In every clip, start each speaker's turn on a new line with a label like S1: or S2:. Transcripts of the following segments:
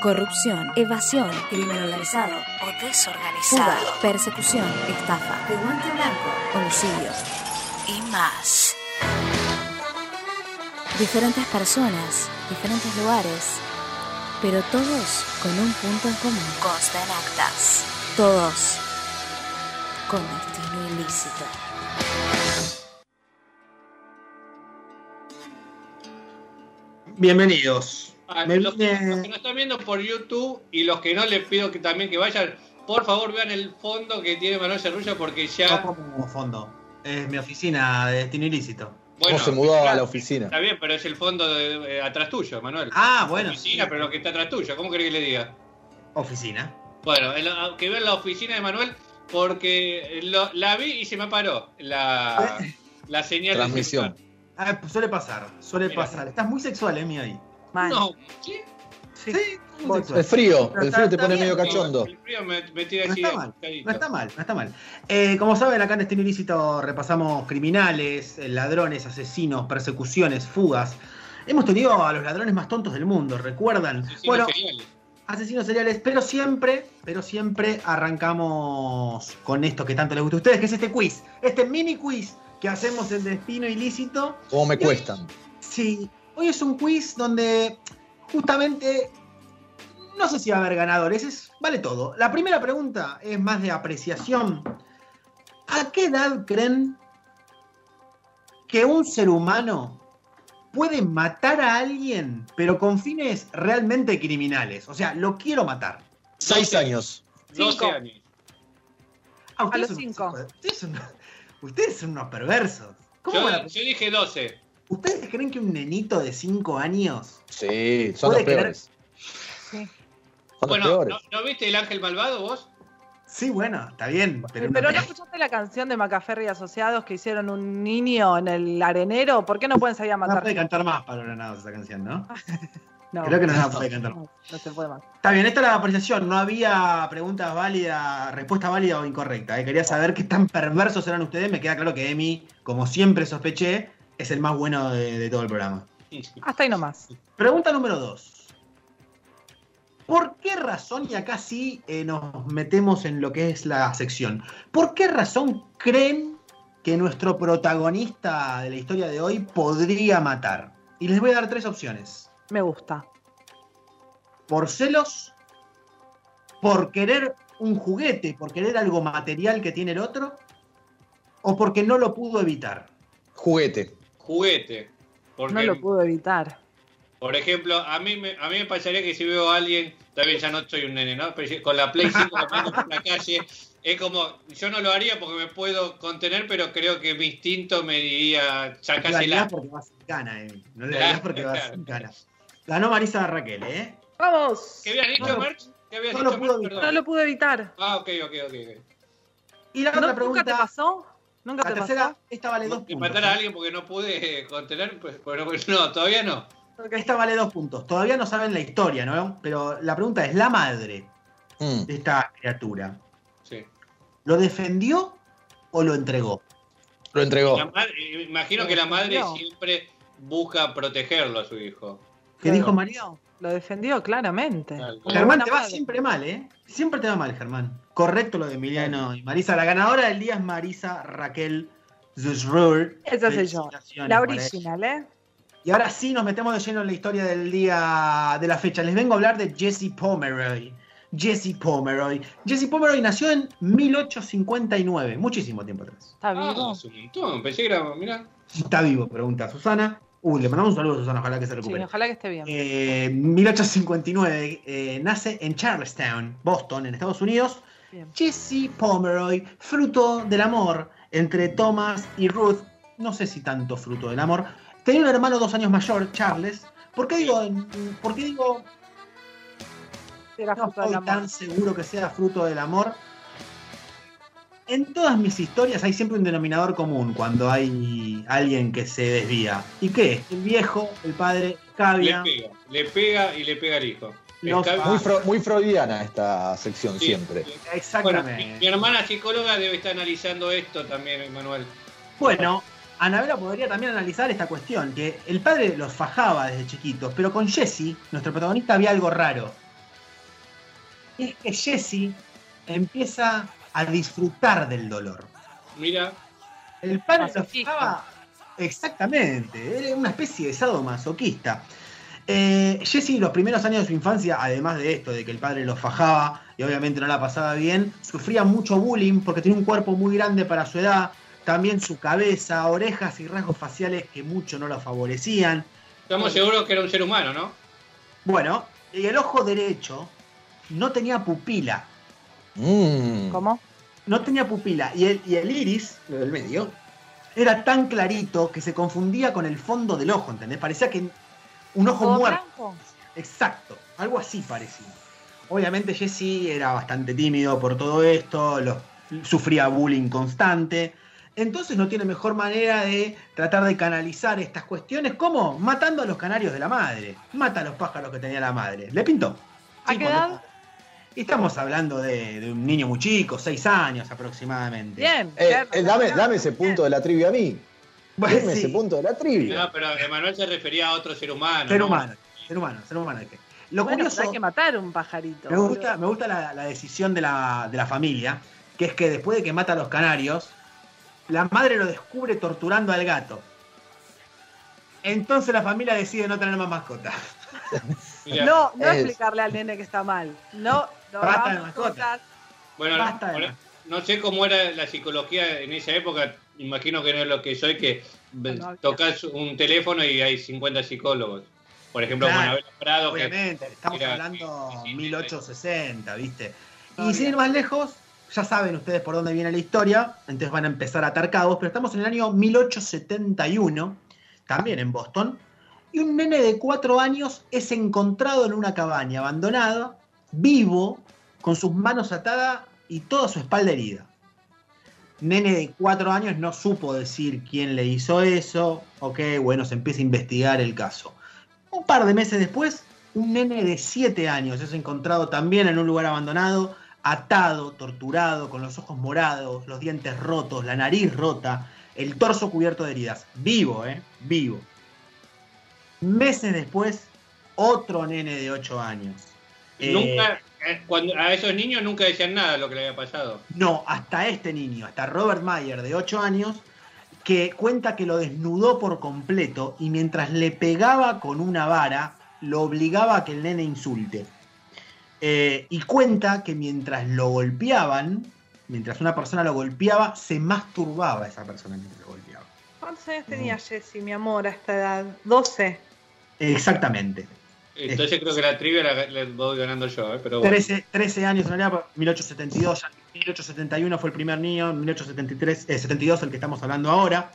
S1: corrupción, evasión, crimen organizado o desorganizado, fuga, persecución, estafa, de guante blanco, homicidio y más. Diferentes personas, diferentes lugares, pero todos con un punto en común. Consta en actas. Todos con destino ilícito.
S2: Bienvenidos. Me
S3: los,
S2: vine-
S3: los que nos están viendo por YouTube y los que no les pido que también que vayan, por favor vean el fondo que tiene Manuel Cerrulla porque
S2: No
S3: ya.
S2: como fondo. Es mi oficina de destino ilícito.
S3: Bueno,
S4: ¿Cómo se mudó a la oficina?
S3: Está bien, pero es el fondo de, eh, atrás tuyo, Manuel.
S2: Ah, bueno.
S3: Oficina,
S2: sí.
S3: pero lo que está atrás tuyo. ¿Cómo querés que le diga?
S2: Oficina.
S3: Bueno, que vean la oficina de Manuel porque lo- la vi y se me paró la, la señal de
S4: Transmisión.
S3: celular.
S2: Ah, suele pasar, suele
S3: Mira.
S2: pasar. Estás muy sexual, Emi, ahí.
S5: Mal.
S3: No, ¿sí?
S2: Sí.
S4: El frío, el
S2: está-
S4: frío te pone medio cachondo.
S3: El frío me, me tira
S2: No
S3: así
S2: está
S3: de
S2: mal. No está mal, no está mal. Eh, como saben, acá en Destino Ilícito repasamos criminales, eh, ladrones, asesinos, persecuciones, fugas. Hemos tenido a los ladrones más tontos del mundo, ¿recuerdan?
S3: Asesinos
S2: bueno,
S3: seriales.
S2: asesinos seriales, pero siempre, pero siempre arrancamos con esto que tanto les gusta a ustedes, que es este quiz, este mini quiz que hacemos en Destino Ilícito.
S4: ¿Cómo me cuestan?
S2: Sí, hoy es un quiz donde justamente no sé si va a haber ganadores, es, vale todo. La primera pregunta es más de apreciación. ¿A qué edad creen que un ser humano puede matar a alguien, pero con fines realmente criminales? O sea, lo quiero matar.
S4: Seis años.
S3: 12
S5: Cinco.
S3: años.
S2: Ah,
S5: A los cinco.
S2: Ustedes son, ustedes son unos perversos. ¿Cómo
S3: yo dije 12.
S2: ¿Ustedes creen que un nenito de 5 años
S4: Sí, son
S2: Puede
S4: los peores.
S5: Sí.
S4: Son
S3: Bueno,
S4: los peores.
S3: ¿no, no viste el ángel malvado vos?
S2: Sí, bueno, está bien, pero,
S5: no escuchaste la canción de Macaferri y Asociados que hicieron un niño en el arenero. ¿Por qué no pueden salir a
S2: no
S5: matar?
S2: puede cantar más Pablo Granados esa canción, ¿no?
S5: No,
S2: Creo que no la puede cantar.
S5: no, no se puede más.
S2: Está bien, esta es la apreciación, no había preguntas válidas, respuesta válida o incorrecta. ¿eh? Quería saber qué tan perversos eran ustedes. Me queda claro que Emi, como siempre sospeché, es el más bueno de, de todo el programa.
S5: Hasta ahí nomás.
S2: Pregunta número dos. ¿Por qué razón, y acá sí eh, nos metemos en lo que es la sección, ¿por qué razón creen que nuestro protagonista de la historia de hoy podría matar? Y les voy a dar tres opciones.
S5: Me gusta.
S2: por celos, por querer un juguete, por querer algo material que tiene el otro, o porque no lo pudo evitar.
S4: Juguete.
S3: Juguete. Porque,
S5: No lo pudo evitar.
S3: por ejemplo, a mí, me, a mí me pasaría que si veo a alguien, también ya no soy un nene, ¿no? Pero si- con la Play 5 caminando por la calle, es como, yo no lo haría porque me puedo contener, pero creo que mi instinto me diría,
S2: No lo
S3: sacásela.
S2: harías porque vas sin gana, Emi. No lo harías porque vas sin gana. Ganó Marisa Raquel, ¿eh?
S5: ¡Vamos!
S3: ¿Qué habías dicho,
S2: No,
S3: Merch? ¿Qué habías
S2: no lo
S3: dicho,
S2: puedo
S3: Merch?
S2: evitar.
S5: No lo pudo evitar.
S3: Ah, ok, ok, ok. ok.
S2: Y la
S5: ¿No-
S2: otra
S5: ¿Nunca te
S2: pregunta,
S5: pasó? ¿Nunca
S2: la
S5: te
S2: tercera,
S5: pasó?
S2: esta vale dos
S3: Que
S2: puntos.
S3: matar a
S2: ¿eh?
S3: alguien porque no pude eh, contener, pues, bueno, pues no, todavía no.
S2: Esta vale dos puntos. Todavía no saben la historia, ¿no? Pero la pregunta es, ¿la madre
S4: Mm.
S2: de esta criatura
S3: Sí.
S2: lo defendió o lo entregó?
S4: Lo entregó.
S3: La madre- imagino que la madre siempre busca protegerlo a su hijo.
S2: ¿Qué dijo María?
S5: Lo defendió claramente.
S3: Claro.
S2: Germán, te va
S5: madre.
S2: siempre mal, ¿eh? Siempre te va mal, Germán. Correcto lo de Emiliano y Marisa. La ganadora del día es Marisa Raquel Zusrur.
S5: Esa soy yo. La original, ¿eh?
S2: Y ahora sí nos metemos de lleno en la historia del día de la fecha. Les vengo a hablar de Jesse Pomeroy. Jesse Pomeroy. Jesse Pomeroy nació en 1859, muchísimo tiempo atrás.
S5: Está
S3: Ah,
S5: vivo.
S3: es un montón. Pensé que era, mira.
S2: Está vivo, pregunta Susana. Uy, le mandamos un saludo a Susana, ojalá que se
S5: Sí,
S2: recupere.
S5: ojalá que esté bien.
S2: Eh, 1859 eh, nace en Charlestown, Boston, en Estados Unidos.
S5: Bien.
S2: Jesse Pomeroy, fruto del amor entre Thomas y Ruth. No sé si tanto fruto del amor. Tenía un hermano dos años mayor, Charles. ¿Por qué digo, por qué digo no estoy tan seguro que sea fruto del amor? En todas mis historias hay siempre un denominador común cuando hay alguien que se desvía. ¿Y qué? es? El viejo, el padre,
S3: Le
S2: Cavia.
S3: pega, le pega y le pega al hijo.
S2: Los-
S4: Muy, fro- muy freudiana esta sección
S3: Sí,
S4: siempre.
S3: sí. Bueno, mi,
S2: Exactamente.
S3: mi hermana psicóloga debe estar analizando esto también, Manuel.
S2: Bueno, Anabela podría también analizar esta cuestión, que el padre los fajaba desde chiquitos, pero con Jesse, nuestro protagonista, había algo raro. Y es que Jesse empieza a disfrutar del dolor.
S3: Mira,
S2: El padre lo
S5: Masoquista.
S2: fijaba. Exactamente, era una especie de sadomasoquista. Eh, Jesse, los primeros años de su infancia, además de esto, de que el padre lo fajaba y obviamente no la pasaba bien, sufría mucho bullying porque tenía un cuerpo muy grande para su edad, también su cabeza, orejas y rasgos faciales que mucho no lo favorecían.
S3: estamos seguros que era un ser humano, ¿no?
S2: Bueno, y el ojo derecho no tenía pupila,
S4: Mm.
S5: ¿Cómo?
S2: no tenía pupila, y el, y el iris, lo del medio, era tan clarito que se confundía con el fondo del ojo, ¿entendés? Parecía que un ojo
S5: ¿Todo
S2: muerto.
S5: blanco?
S2: Exacto, algo así parecía. Obviamente Jesse era bastante tímido por todo esto, lo- sufría bullying constante. Entonces no tiene mejor manera de tratar de canalizar estas cuestiones como matando a los canarios de la madre. Mata a los pájaros que tenía la madre. ¿Le pintó?
S5: ¿A
S2: Sí,
S5: qué
S2: cuando-
S5: edad?
S2: Y estamos hablando de, de un niño muy chico, seis años aproximadamente.
S5: Bien.
S4: Eh,
S5: bien,
S4: eh, dame, dame ese punto de la trivia a mí.
S2: Bueno,
S4: Dame
S2: sí,
S4: ese punto de la trivia.
S3: No, pero Emanuel se refería a otro ser humano.
S2: ser
S3: ¿no?
S2: humano, ser humano, ser humano. Lo
S5: Bueno,
S2: curioso...
S5: hay que matar un pajarito.
S2: Me gusta, me gusta la, la decisión de la, de la familia, que es que después de que mata a los canarios, la madre lo descubre torturando al gato. Entonces la familia decide no tener más mascotas.
S5: No, no
S4: Es-
S5: explicarle al nene que está mal. No,
S2: Basta de mascotas.
S3: bueno,
S2: basta de más.
S3: no sé cómo era la psicología en esa época. Imagino que no es lo que soy, que
S5: no
S3: tocas un teléfono y hay 50 psicólogos. Por ejemplo,
S2: Claro,
S3: con Abel Prado, que
S2: Obviamente, estamos
S3: Mira,
S2: hablando
S3: sí,
S2: 1860, ¿viste? Y sin ir más lejos, ya saben ustedes por dónde viene la historia, entonces van a empezar a atar cabos, pero estamos en el año 1871, también en Boston, y un nene de cuatro años es encontrado en una cabaña abandonada, vivo, con sus manos atadas y toda su espalda herida. Nene de cuatro años no supo decir quién le hizo eso, ok, bueno, se empieza a investigar el caso. Un par de meses después, un nene de 7 años es encontrado también en un lugar abandonado, atado, torturado, con los ojos morados, los dientes rotos, la nariz rota, el torso cubierto de heridas. Vivo, ¿eh? Vivo. Meses después, otro nene de 8 años. Eh,
S3: nunca, eh, cuando, a esos niños nunca decían nada de lo que le había pasado.
S2: No, hasta este niño, hasta Robert Mayer de 8 años, que cuenta que lo desnudó por completo y mientras le pegaba con una vara, lo obligaba a que el nene insulte. Eh, y cuenta que mientras lo golpeaban, mientras una persona lo golpeaba, se masturbaba esa persona mientras lo golpeaba.
S5: ¿Cuántos años tenía Jessy, mi amor, a esta edad? 12.
S2: Exactamente.
S3: Entonces creo que la trivia la, la voy ganando yo, ¿eh? pero bueno.
S2: 13, 13 años en realidad, 1872, ya 1871 fue el primer niño, 1873, eh, 72 el que estamos hablando ahora.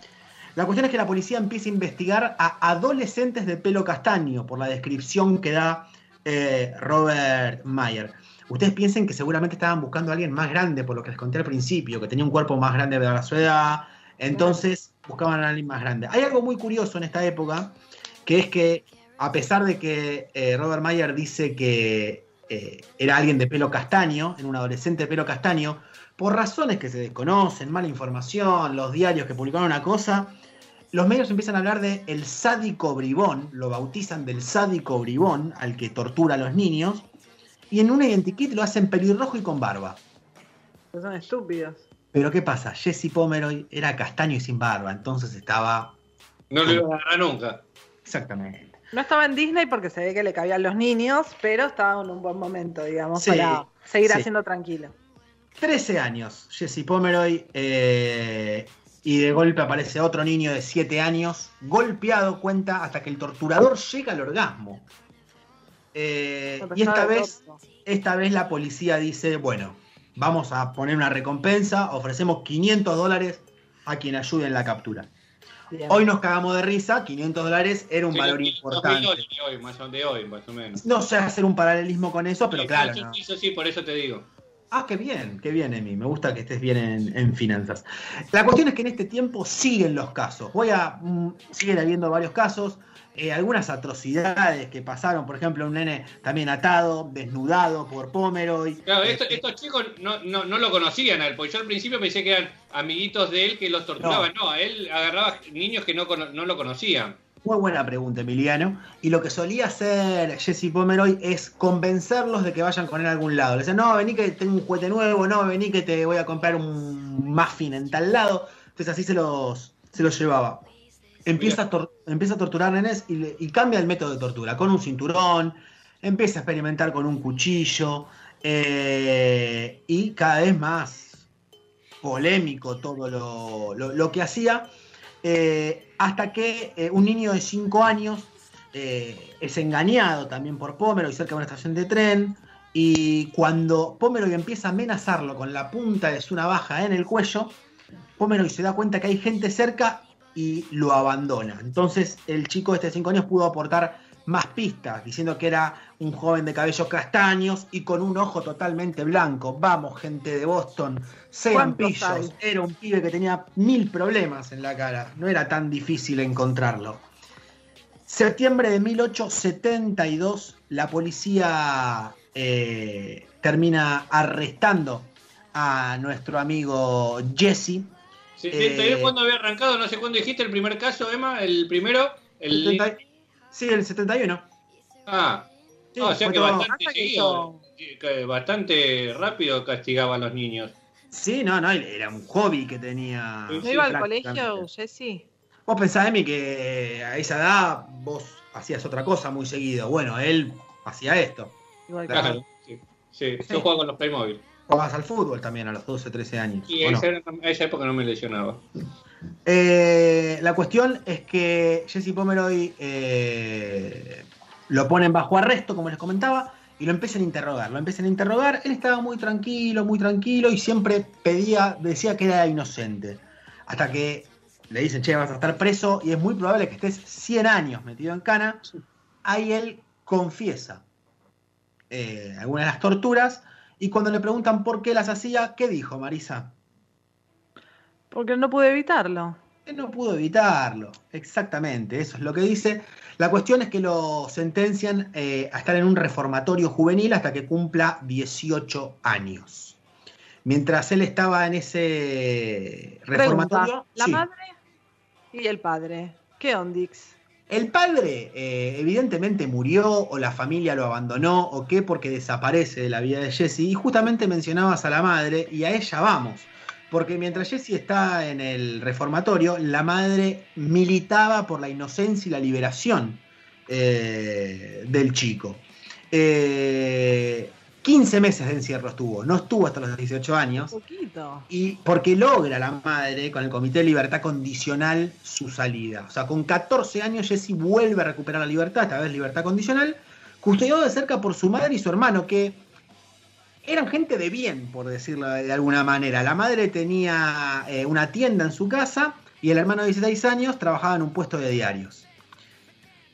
S2: La cuestión es que la policía empieza a investigar a adolescentes de pelo castaño por la descripción que da eh, Robert Mayer. Ustedes piensen que seguramente estaban buscando a alguien más grande, por lo que les conté al principio, que tenía un cuerpo más grande de su edad, entonces buscaban a alguien más grande. Hay algo muy curioso en esta época, que es que a pesar de que eh, Robert Mayer dice que eh, era alguien de pelo castaño, en un adolescente de pelo castaño, por razones que se desconocen, mala información, los diarios que publicaron una cosa, los medios empiezan a hablar de el sádico bribón, lo bautizan del sádico bribón, al que tortura a los niños, y en un identikit lo hacen pelirrojo y con barba.
S5: Son estúpidos.
S2: Pero ¿qué pasa? Jesse Pomeroy era castaño y sin barba, entonces estaba...
S3: No lo iba a agarrar nunca.
S2: Exactamente.
S5: No estaba en Disney porque se ve que le cabían los niños, pero estaba en un buen momento, digamos,
S2: Sí,
S5: para seguir
S2: sí.
S5: haciendo tranquilo.
S2: 13 años, Jesse Pomeroy, eh, y de golpe aparece otro niño de 7 años, golpeado, cuenta, hasta que el torturador llega al orgasmo. Eh, y esta vez, esta vez la policía dice, bueno, vamos a poner una recompensa, ofrecemos 500 dólares a quien ayude en la captura.
S5: Bien.
S2: Hoy nos cagamos de risa, 500 dólares era un
S3: Sí,
S2: valor importante.
S3: 2000 de hoy, más o, de hoy, más o menos.
S2: No sé hacer un paralelismo con eso, pero
S3: Sí,
S2: claro.
S3: sí,
S2: no.
S3: sí, sí, sí, por eso te digo.
S2: Ah, qué bien, qué bien, Emi. Me gusta que estés bien en, en finanzas. La cuestión es que en este tiempo siguen los casos. Voy a. mm, siguen habiendo varios casos. Eh, algunas atrocidades que pasaron. Por ejemplo, un nene también atado, desnudado por Pomeroy.
S3: Claro, esto- estos chicos no, no, no lo conocían a él, porque yo al principio pensé que eran amiguitos de él que los torturaban. No, a él agarraba niños que no, no lo conocían.
S2: Muy buena pregunta, Emiliano. Y lo que solía hacer Jesse Pomeroy es convencerlos de que vayan con él a algún lado. Le decían, no, vení que tengo un juguete nuevo, no, vení que te voy a comprar un muffin en tal lado. Entonces así se los, se los llevaba. Empieza a, a torturar nenes y, y cambia el método de tortura, con un cinturón, empieza a experimentar con un cuchillo eh, y cada vez más polémico todo lo, lo- que hacía, eh, hasta que eh, un niño de 5 años es engañado también por Pomeroy cerca de una estación de tren, y cuando Pomeroy empieza a amenazarlo con la punta de su navaja en el cuello, Pomeroy se da cuenta que hay gente cerca y lo abandona. Entonces el chico este de 5 años pudo aportar más pistas, diciendo que era un joven de cabellos castaños y con un ojo totalmente blanco. Vamos, gente de Boston, sean
S5: ¿Cuántos
S2: pillos.
S5: hay?
S2: Era un pibe que tenía mil problemas en la cara. No era tan difícil encontrarlo. Septiembre de 1872, la policía eh, termina arrestando a nuestro amigo Jesse.
S3: Sí,
S2: Eh,
S3: ¿Te cuándo había arrancado? No sé cuándo dijiste el primer caso, Emma. El primero. El...
S2: 70 sí, el 71.
S3: Ah,
S2: Sí,
S3: no, o sea
S2: fue
S3: que bastante, seguido, que bastante rápido castigaba a los niños.
S2: Sí, no, no, era un hobby que tenía.
S3: Sí,
S5: ¿No iba al colegio, Jessy?
S2: Vos pensás, Emi, que a esa edad vos hacías otra cosa muy seguido. Bueno, él hacía esto.
S5: Igual que
S2: Claro.
S3: Sí. Sí, yo jugaba con los Playmobil.
S2: Jugabas al fútbol también a los 12, 13 años.
S3: Y esa, esa época no me lesionaba.
S2: Eh, la cuestión es que Jesse Pomeroy eh, lo ponen bajo arresto, como les comentaba, y lo empiezan a interrogar. Lo empiezan a interrogar. Él estaba muy tranquilo, muy tranquilo, y siempre pedía, decía que era inocente. Hasta que le dicen, che, vas a estar preso, y es muy probable que estés 100 años metido en cana. Ahí él confiesa eh, algunas de las torturas, y cuando le preguntan por qué las hacía, ¿qué dijo Marisa?
S5: Porque no pude evitarlo.
S2: No pudo evitarlo, exactamente, eso es lo que dice. La cuestión es que lo sentencian eh, a estar en un reformatorio juvenil hasta que cumpla 18 años. Mientras él estaba en ese reformatorio,
S5: Pregunta, ¿la
S2: sí,
S5: madre y el padre? ¿Qué ondix?
S2: El padre eh, evidentemente murió o la familia lo abandonó o qué porque desaparece de la vida de Jesse. Y justamente mencionabas a la madre y a ella vamos. Porque mientras Jesse está en el reformatorio, la madre militaba por la inocencia y la liberación eh, del chico. Eh, 15 meses de encierro estuvo, no estuvo hasta los 18 años.
S5: Un poquito.
S2: Y porque logra la madre con el Comité de Libertad Condicional su salida. O sea, con 14 años Jesse vuelve a recuperar la libertad, esta vez libertad condicional, custodiado de cerca por su madre y su hermano, que eran gente de bien, por decirlo de alguna manera. La madre tenía eh, una tienda en su casa y el hermano de 16 años trabajaba en un puesto de diarios.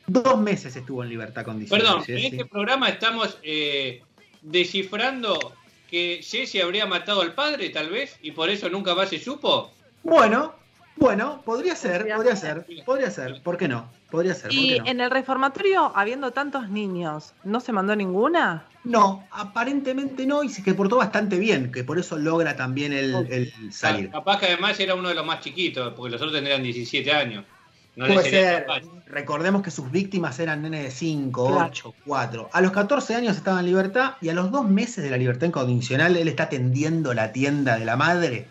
S2: Dos meses estuvo en libertad condicional.
S3: Perdón, en este programa estamos eh, descifrando que Jesse habría matado al padre, tal vez, y por eso nunca más se supo.
S2: Bueno, bueno, podría ser,
S5: Podría ser.
S2: podría ser. ¿Por qué no? Podría ser. ¿por
S5: Y
S2: no?
S5: en el reformatorio, habiendo tantos niños, ¿no se mandó ninguna?
S2: No, aparentemente no, y se que portó bastante bien, que por eso logra también el, el salir.
S3: Capaz que además era uno de los más chiquitos, porque los otros tendrían 17 años. No
S2: Puede ser,
S3: capaz.
S2: recordemos que sus víctimas eran nenes de 5,
S5: Claro.
S2: 8, 4. A los 14 años estaba en libertad y a los dos meses de la libertad incondicional él está atendiendo la tienda de la madre.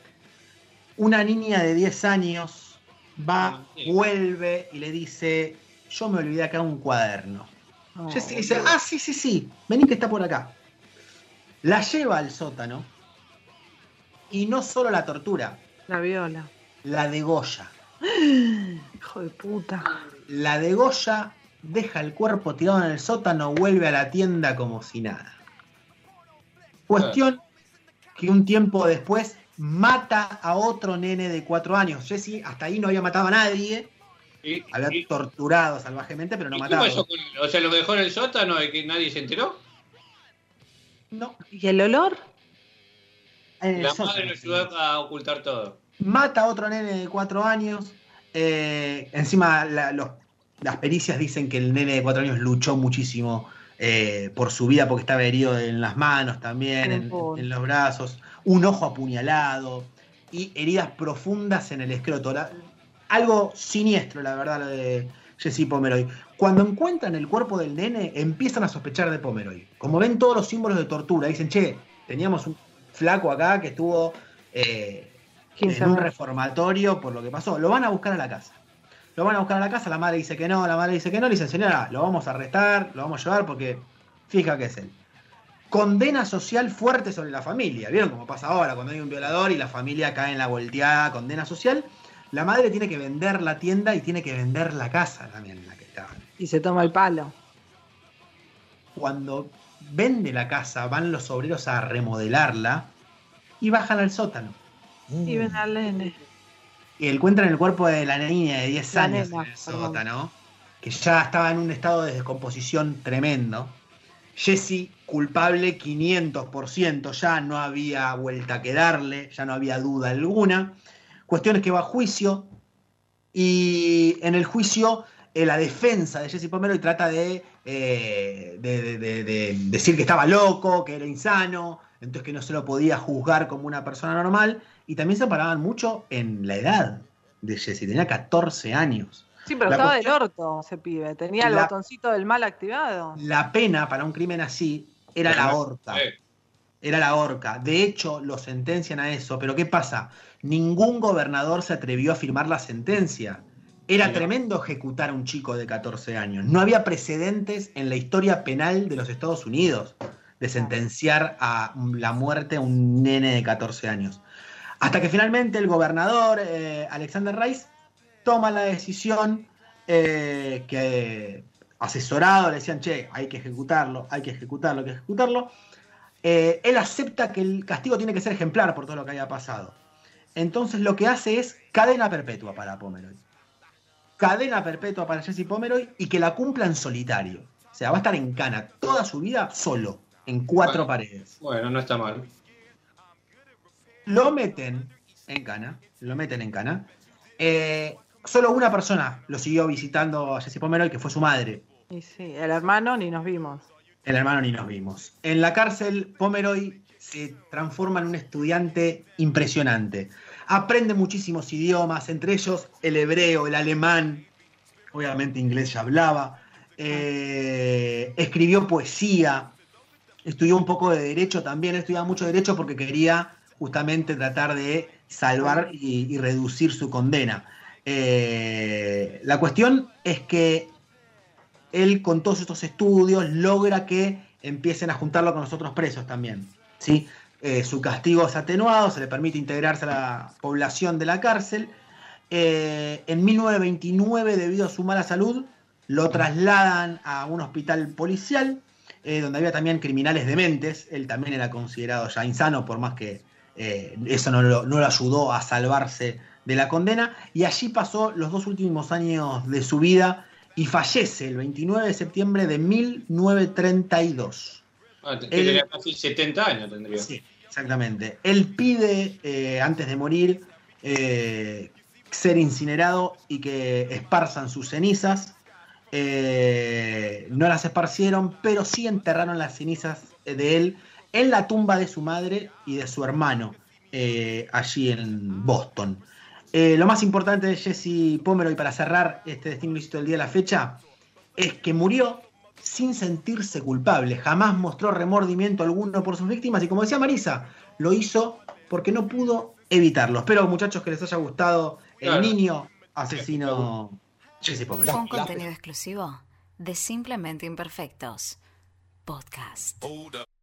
S2: Una niña de 10 años va,
S3: Ah, sí.
S2: vuelve y le dice, yo me olvidé acá un cuaderno.
S5: No,
S2: Jesse dice, ah, sí, sí, sí, vení que está por acá. La lleva al sótano y no solo la tortura,
S5: La viola.
S2: la degolla.
S5: Hijo de puta.
S2: La degolla, deja el cuerpo tirado en el sótano, vuelve a la tienda como si nada. Cuestión que un tiempo después mata a otro nene de cuatro años. Jesse hasta ahí no había matado a nadie,
S3: Y-
S2: había
S3: y-
S2: torturado salvajemente, pero no
S3: ¿y
S2: matado.
S3: cómo eso con- o sea, lo dejó en el sótano y que nadie se enteró.
S2: No,
S5: ¿Y el olor?
S2: en el
S3: La
S2: sótano,
S3: madre lo ayudó a ocultar todo.
S2: Mata a otro nene de cuatro años. eh, encima la- los- las pericias dicen que el nene de cuatro años luchó muchísimo eh, por su vida porque estaba herido en las manos también, en, los brazos, un ojo apuñalado y heridas profundas en el escroto. La- algo siniestro, la verdad, lo de Jesse Pomeroy. Cuando encuentran el cuerpo del nene, empiezan a sospechar de Pomeroy. Como ven todos los símbolos de tortura, dicen, che, teníamos un flaco acá que estuvo eh,
S5: 15
S2: en un reformatorio por lo que pasó. Lo van a buscar a la casa. Lo van a buscar a la casa, la madre dice que no, la madre dice que no, le dicen, señora, lo vamos a arrestar, lo vamos a llevar porque fija que es él. Condena social fuerte sobre la familia. ¿Vieron cómo pasa ahora cuando hay un violador y la familia cae en la volteada? Condena social. La madre tiene que vender la tienda y tiene que vender la casa también en la que estaban.
S5: Y se toma el palo.
S2: Cuando vende la casa, van los obreros a remodelarla y bajan al sótano.
S5: Y ven al nene.
S2: Y encuentran el cuerpo de la niña de 10
S5: La
S2: años
S5: nena,
S2: en el
S5: perdón.
S2: sótano, que ya estaba en un estado de descomposición tremendo. Jesse, culpable 500%, ya no había vuelta que darle, ya no había duda alguna. Cuestión es que va a juicio y en el juicio eh, la defensa de Jesse Pomeroy trata de, eh, de- de- de- de decir que estaba loco, que era insano, entonces que no se lo podía juzgar como una persona normal y también se paraban mucho en la edad de Jesse, tenía 14 años.
S5: Sí, pero
S2: La
S5: estaba
S2: cuestión-
S5: del orto ese pibe. Tenía el
S2: La-
S5: botoncito del mal activado.
S2: La pena para un crimen así era la horca. Era la horca. De hecho, lo sentencian a eso. Pero ¿qué pasa? Ningún gobernador se atrevió a firmar la sentencia. Era tremendo ejecutar a un chico de 14 años. No había precedentes en la historia penal de los Estados Unidos de sentenciar a la muerte a un nene de 14 años. Hasta que finalmente el gobernador eh, Alexander Rice toma la decisión eh, que asesorado le decían, che, hay que ejecutarlo, hay que ejecutarlo, hay que ejecutarlo. Eh, él acepta que el castigo tiene que ser ejemplar por todo lo que haya pasado. Entonces lo que hace es cadena perpetua para Pomeroy. Cadena perpetua para Jesse Pomeroy y que la cumpla en solitario. O sea, va a estar en cana toda su vida solo, en cuatro
S3: Bueno.
S2: paredes.
S3: bueno, no está mal.
S2: Lo meten en cana, lo meten en cana. Eh, solo una persona lo siguió visitando a Jesse Pomeroy, que fue su madre.
S5: Y sí, el hermano ni nos vimos.
S2: El hermano ni nos vimos. En la cárcel, Pomeroy se transforma en un estudiante impresionante. Aprende muchísimos idiomas, entre ellos el hebreo, el alemán, obviamente inglés ya hablaba. Eh, escribió poesía, estudió un poco de derecho también, estudiaba mucho derecho porque quería justamente tratar de salvar y, y reducir su condena. Eh, la cuestión es que él con todos estos estudios logra que empiecen a juntarlo con los otros presos también. ¿sí? Eh, su castigo es atenuado, se le permite integrarse a la población de la cárcel. Eh, en 1929, debido a su mala salud, lo trasladan a un hospital policial, eh, donde había también criminales dementes. Él también era considerado ya insano, por más que eh, eso no lo, no lo ayudó a salvarse de la condena. Y allí pasó los dos últimos años de su vida y fallece el 29 de septiembre de 1932.
S3: Ah, tendría casi 70 años tendría.
S2: Sí, exactamente. Él pide, eh, antes de morir, eh, ser incinerado y que esparzan sus cenizas. Eh, no las esparcieron, pero sí enterraron las cenizas de él en la tumba de su madre y de su hermano, eh, allí en Boston. Eh, lo más importante de Jesse Pomeroy para cerrar este destino ilícito del día de la fecha es que murió sin sentirse culpable. Jamás mostró remordimiento alguno por sus víctimas y como decía Marisa, lo hizo porque no pudo evitarlo. Espero muchachos que les haya gustado el
S3: Claro.
S2: niño asesino Jesse Pomeroy.
S1: Fue un contenido exclusivo de Simplemente Imperfectos. Podcast.